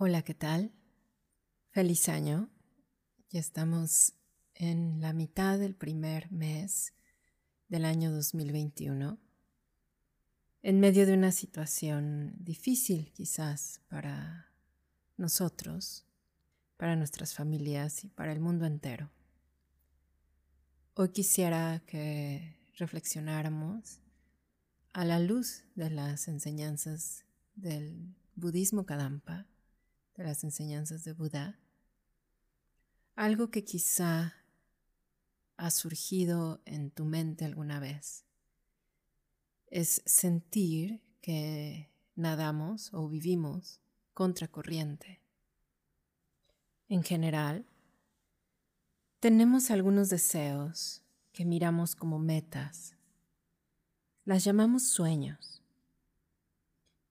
Hola, ¿qué tal? Feliz año. Ya estamos en la mitad del primer mes del año 2021, en medio de una situación difícil quizás para nosotros, para nuestras familias y para el mundo entero. Hoy quisiera que reflexionáramos a la luz de las enseñanzas del budismo Kadampa de las enseñanzas de Buda, algo que quizá ha surgido en tu mente alguna vez es sentir que nadamos o vivimos contracorriente. En general, tenemos algunos deseos que miramos como metas. Las llamamos sueños.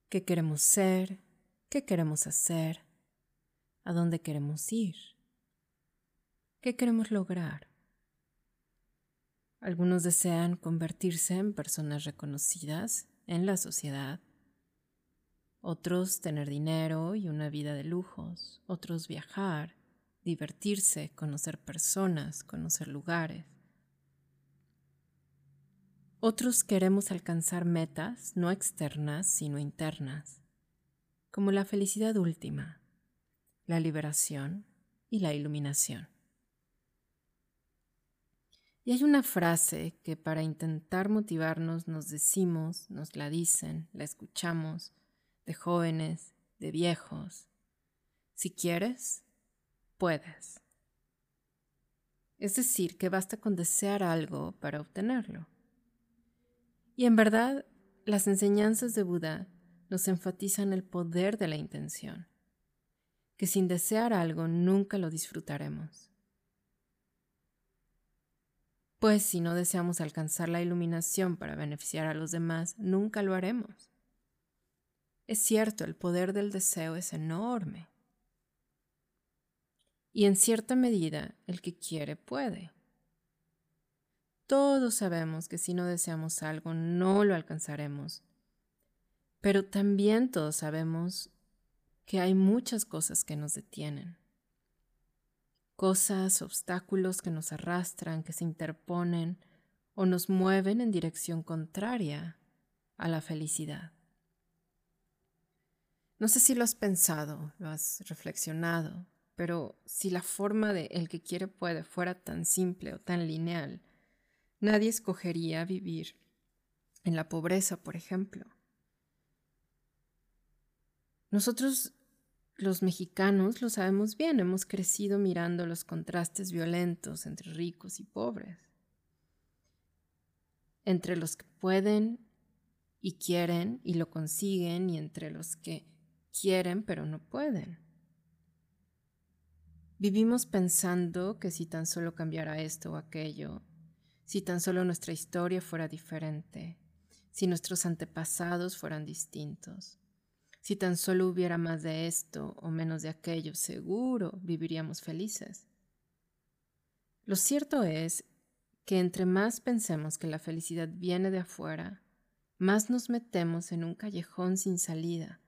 ¿Qué queremos ser? ¿Qué queremos hacer? A dónde queremos ir, qué queremos lograr. Algunos desean convertirse en personas reconocidas en la sociedad, otros tener dinero y una vida de lujos, otros viajar, divertirse, conocer personas, conocer lugares. Otros queremos alcanzar metas no externas, sino internas, como la felicidad última, la liberación y la iluminación. Y hay una frase que para intentar motivarnos nos decimos, nos la dicen, la escuchamos, de jóvenes, de viejos. Si quieres, puedes. Es decir, que basta con desear algo para obtenerlo. Y en verdad, las enseñanzas de Buda nos enfatizan el poder de la intención que sin desear algo nunca lo disfrutaremos. Pues si no deseamos alcanzar la iluminación para beneficiar a los demás, nunca lo haremos. Es cierto, el poder del deseo es enorme. Y en cierta medida, el que quiere puede. Todos sabemos que si no deseamos algo, no lo alcanzaremos. Pero también todos sabemos que hay muchas cosas que nos detienen. Cosas, obstáculos que nos arrastran, que se interponen o nos mueven en dirección contraria a la felicidad. No sé si lo has pensado, lo has reflexionado, pero si la forma de el que quiere puede fuera tan simple o tan lineal, nadie escogería vivir en la pobreza, por ejemplo. Nosotros los mexicanos lo sabemos bien, hemos crecido mirando los contrastes violentos entre ricos y pobres, entre los que pueden y quieren y lo consiguen y entre los que quieren pero no pueden. Vivimos pensando que si tan solo cambiara esto o aquello, si tan solo nuestra historia fuera diferente, si nuestros antepasados fueran distintos, si tan solo hubiera más de esto o menos de aquello, seguro viviríamos felices. Lo cierto es que entre más pensemos que la felicidad viene de afuera, más nos metemos en un callejón sin salida,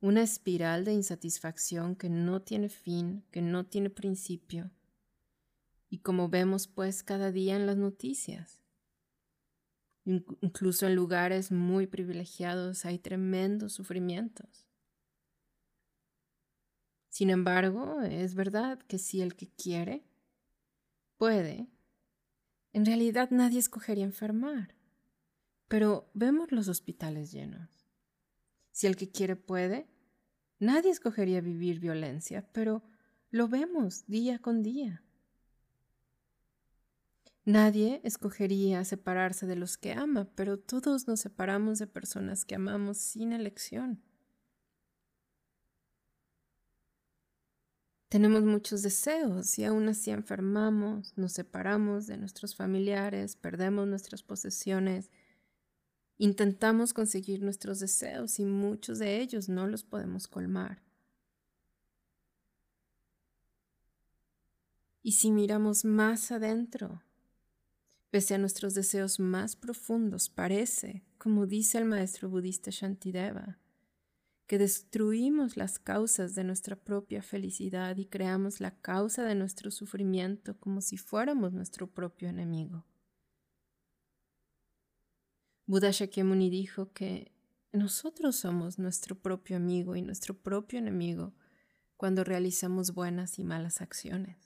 una espiral de insatisfacción que no tiene fin, que no tiene principio, y como vemos pues cada día en las noticias. Incluso en lugares muy privilegiados hay tremendos sufrimientos. Sin embargo, es verdad que si el que quiere puede, en realidad nadie escogería enfermar. Pero vemos los hospitales llenos. Si el que quiere puede, nadie escogería vivir violencia, pero lo vemos día con día. Nadie escogería separarse de los que ama, pero todos nos separamos de personas que amamos sin elección. Tenemos muchos deseos y aún así enfermamos, nos separamos de nuestros familiares, perdemos nuestras posesiones, intentamos conseguir nuestros deseos y muchos de ellos no los podemos colmar. Y si miramos más adentro, Pese a nuestros deseos más profundos, parece, como dice el maestro budista Shantideva, que destruimos las causas de nuestra propia felicidad y creamos la causa de nuestro sufrimiento como si fuéramos nuestro propio enemigo. Buda Shakyamuni dijo que nosotros somos nuestro propio amigo y nuestro propio enemigo cuando realizamos buenas y malas acciones.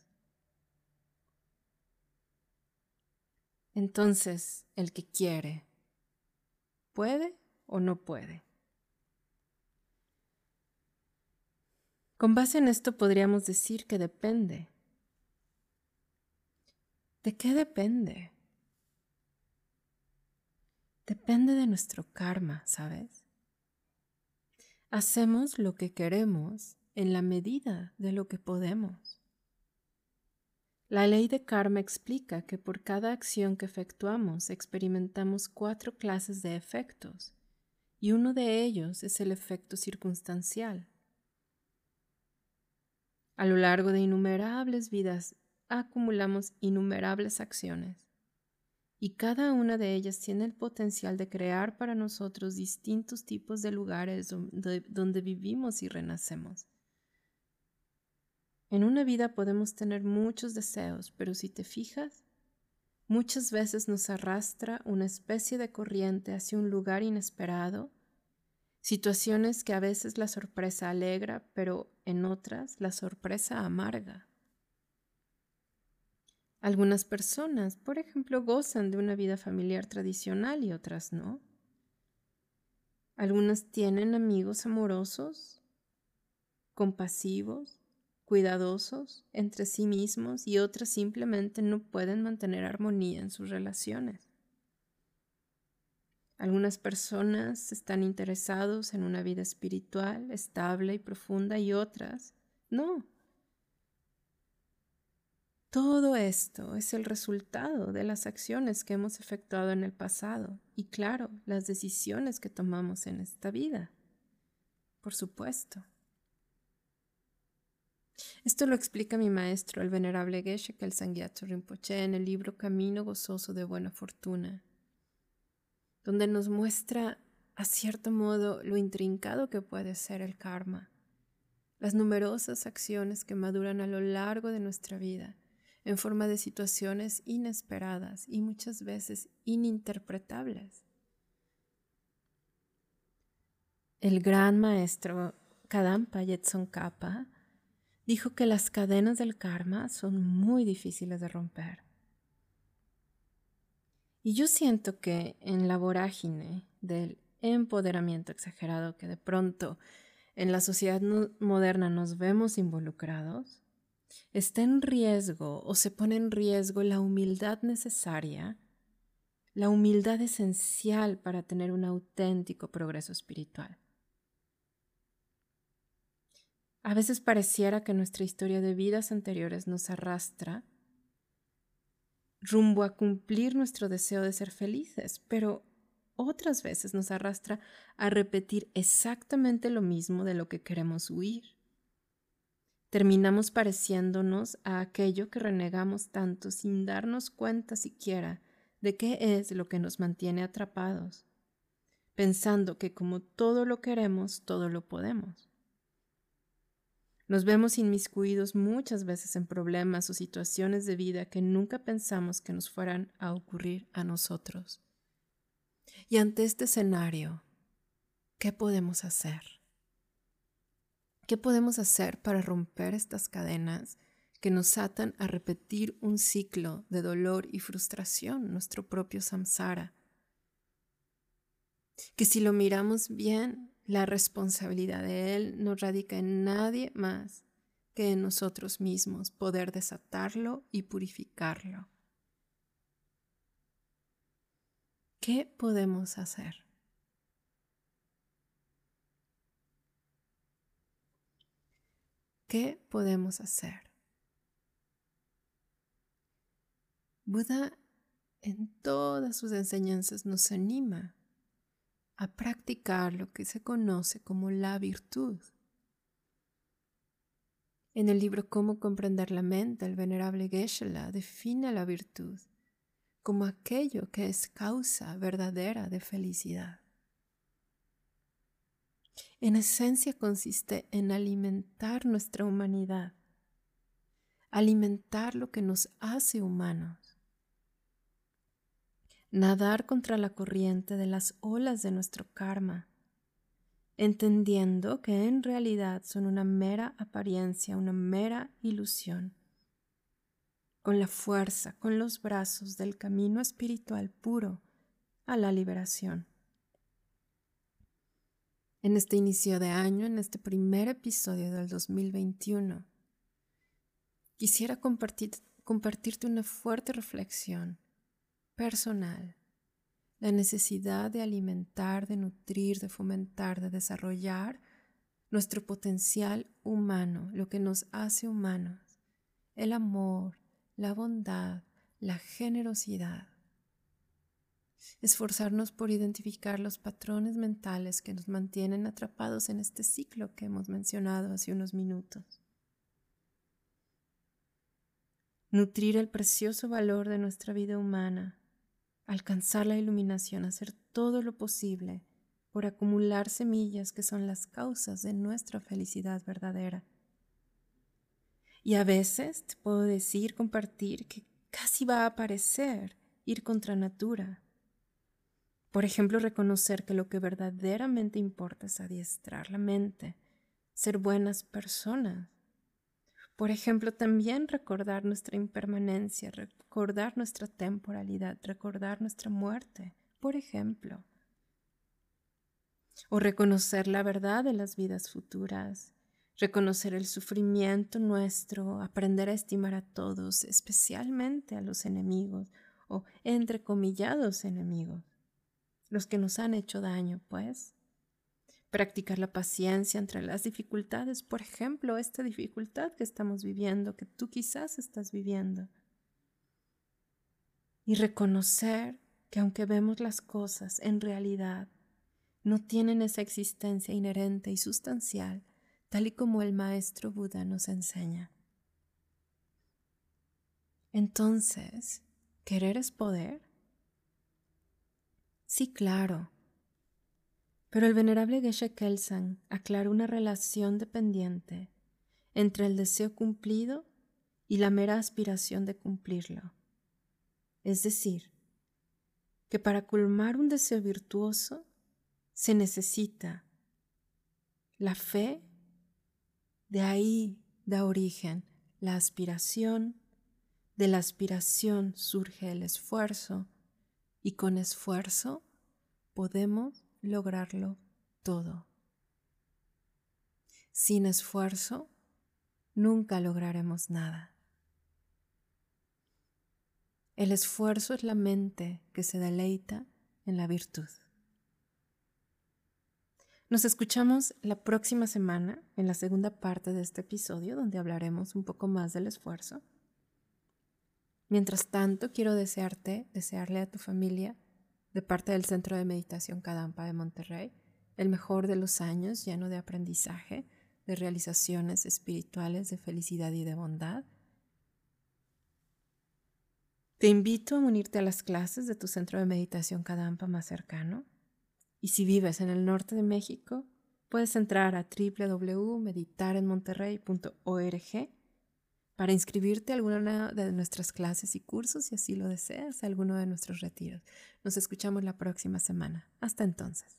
Entonces, el que quiere, ¿puede o no puede? Con base en esto podríamos decir que depende. ¿De qué depende? Depende de nuestro karma, ¿sabes? Hacemos lo que queremos en la medida de lo que podemos. La ley de karma explica que por cada acción que efectuamos experimentamos cuatro clases de efectos, y uno de ellos es el efecto circunstancial. A lo largo de innumerables vidas acumulamos innumerables acciones y cada una de ellas tiene el potencial de crear para nosotros distintos tipos de lugares donde, vivimos y renacemos. En una vida podemos tener muchos deseos, pero si te fijas, muchas veces nos arrastra una especie de corriente hacia un lugar inesperado Situaciones que a veces la sorpresa alegra, pero en otras la sorpresa amarga. Algunas personas, por ejemplo, gozan de una vida familiar tradicional y otras no. Algunas tienen amigos amorosos, compasivos, cuidadosos entre sí mismos y otras simplemente no pueden mantener armonía en sus relaciones. Algunas personas están interesados en una vida espiritual estable y profunda y otras no. Todo esto es el resultado de las acciones que hemos efectuado en el pasado y claro, las decisiones que tomamos en esta vida. Por supuesto. Esto lo explica mi maestro, el venerable Geshe Kelsang Rinpoche, en el libro Camino Gozoso de Buena Fortuna donde nos muestra a cierto modo lo intrincado que puede ser el karma, las numerosas acciones que maduran a lo largo de nuestra vida en forma de situaciones inesperadas y muchas veces ininterpretables. El gran maestro Kadampa Yetson Kappa dijo que las cadenas del karma son muy difíciles de romper. Y yo siento que en la vorágine del empoderamiento exagerado que de pronto en la sociedad moderna nos vemos involucrados, está en riesgo o se pone en riesgo la humildad necesaria, la humildad esencial para tener un auténtico progreso espiritual. A veces pareciera que nuestra historia de vidas anteriores nos arrastra rumbo a cumplir nuestro deseo de ser felices, pero otras veces nos arrastra a repetir exactamente lo mismo de lo que queremos huir. Terminamos pareciéndonos a aquello que renegamos tanto sin darnos cuenta siquiera de qué es lo que nos mantiene atrapados, pensando que como todo lo queremos, todo lo podemos. Nos vemos inmiscuidos muchas veces en problemas o situaciones de vida que nunca pensamos que nos fueran a ocurrir a nosotros. Y ante este escenario, ¿qué podemos hacer? ¿Qué podemos hacer para romper estas cadenas que nos atan a repetir un ciclo de dolor y frustración, nuestro propio samsara? Que si lo miramos bien, la responsabilidad de Él no radica en nadie más que en nosotros mismos poder desatarlo y purificarlo. ¿Qué podemos hacer? ¿Qué podemos hacer? Buda en todas sus enseñanzas nos anima a practicar lo que se conoce como la virtud. En el libro Cómo comprender la mente, el venerable Geshe-la define la virtud como aquello que es causa verdadera de felicidad. En esencia consiste en alimentar nuestra humanidad, alimentar lo que nos hace humanos, nadar contra la corriente de las olas de nuestro karma, entendiendo que en realidad son una mera apariencia, una mera ilusión, con la fuerza, con los brazos del camino espiritual puro a la liberación. En este inicio de año, en este primer episodio del 2021, quisiera compartir, compartirte una fuerte reflexión personal, la necesidad de alimentar, de nutrir, de fomentar, de desarrollar nuestro potencial humano, lo que nos hace humanos, el amor, la bondad, la generosidad esforzarnos por identificar los patrones mentales que nos mantienen atrapados en este ciclo que hemos mencionado hace unos minutos. Nutrir el precioso valor de nuestra vida humana, alcanzar la iluminación, hacer todo lo posible por acumular semillas que son las causas de nuestra felicidad verdadera. Y a veces te puedo decir, compartir, que casi va a aparecer ir contra natura por ejemplo, reconocer que lo que verdaderamente importa es adiestrar la mente, ser buenas personas. Por ejemplo, también recordar nuestra impermanencia, recordar nuestra temporalidad, recordar nuestra muerte, por ejemplo. O reconocer la verdad de las vidas futuras, reconocer el sufrimiento nuestro, aprender a estimar a todos, especialmente a los enemigos o entrecomillados enemigos los que nos han hecho daño, pues. Practicar la paciencia entre las dificultades, por ejemplo, esta dificultad que estamos viviendo, que tú quizás estás viviendo. Y reconocer que aunque vemos las cosas, en realidad no tienen esa existencia inherente y sustancial, tal y como el maestro Buda nos enseña. Entonces, ¿querer es poder? Sí, claro. Pero el venerable Geshe Kelsang aclara una relación dependiente entre el deseo cumplido y la mera aspiración de cumplirlo. Es decir, que para colmar un deseo virtuoso se necesita la fe, de ahí da origen la aspiración, de la aspiración surge el esfuerzo, y con esfuerzo podemos lograrlo todo. Sin esfuerzo nunca lograremos nada. El esfuerzo es la mente que se deleita en la virtud. Nos escuchamos la próxima semana en la segunda parte de este episodio donde hablaremos un poco más del esfuerzo. Mientras tanto, quiero desearte, desearle a tu familia, de parte del Centro de Meditación Cadampa de Monterrey, el mejor de los años lleno de aprendizaje, de realizaciones espirituales, de felicidad y de bondad. Te invito a unirte a las clases de tu Centro de Meditación Cadampa más cercano. Y si vives en el norte de México, puedes entrar a www.meditarenmonterrey.org para inscribirte a alguna de nuestras clases y cursos, si así lo deseas, a alguno de nuestros retiros. Nos escuchamos la próxima semana. Hasta entonces.